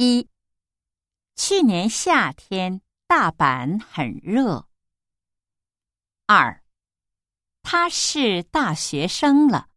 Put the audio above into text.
一。去年夏天大阪很热。二。他是大学生了。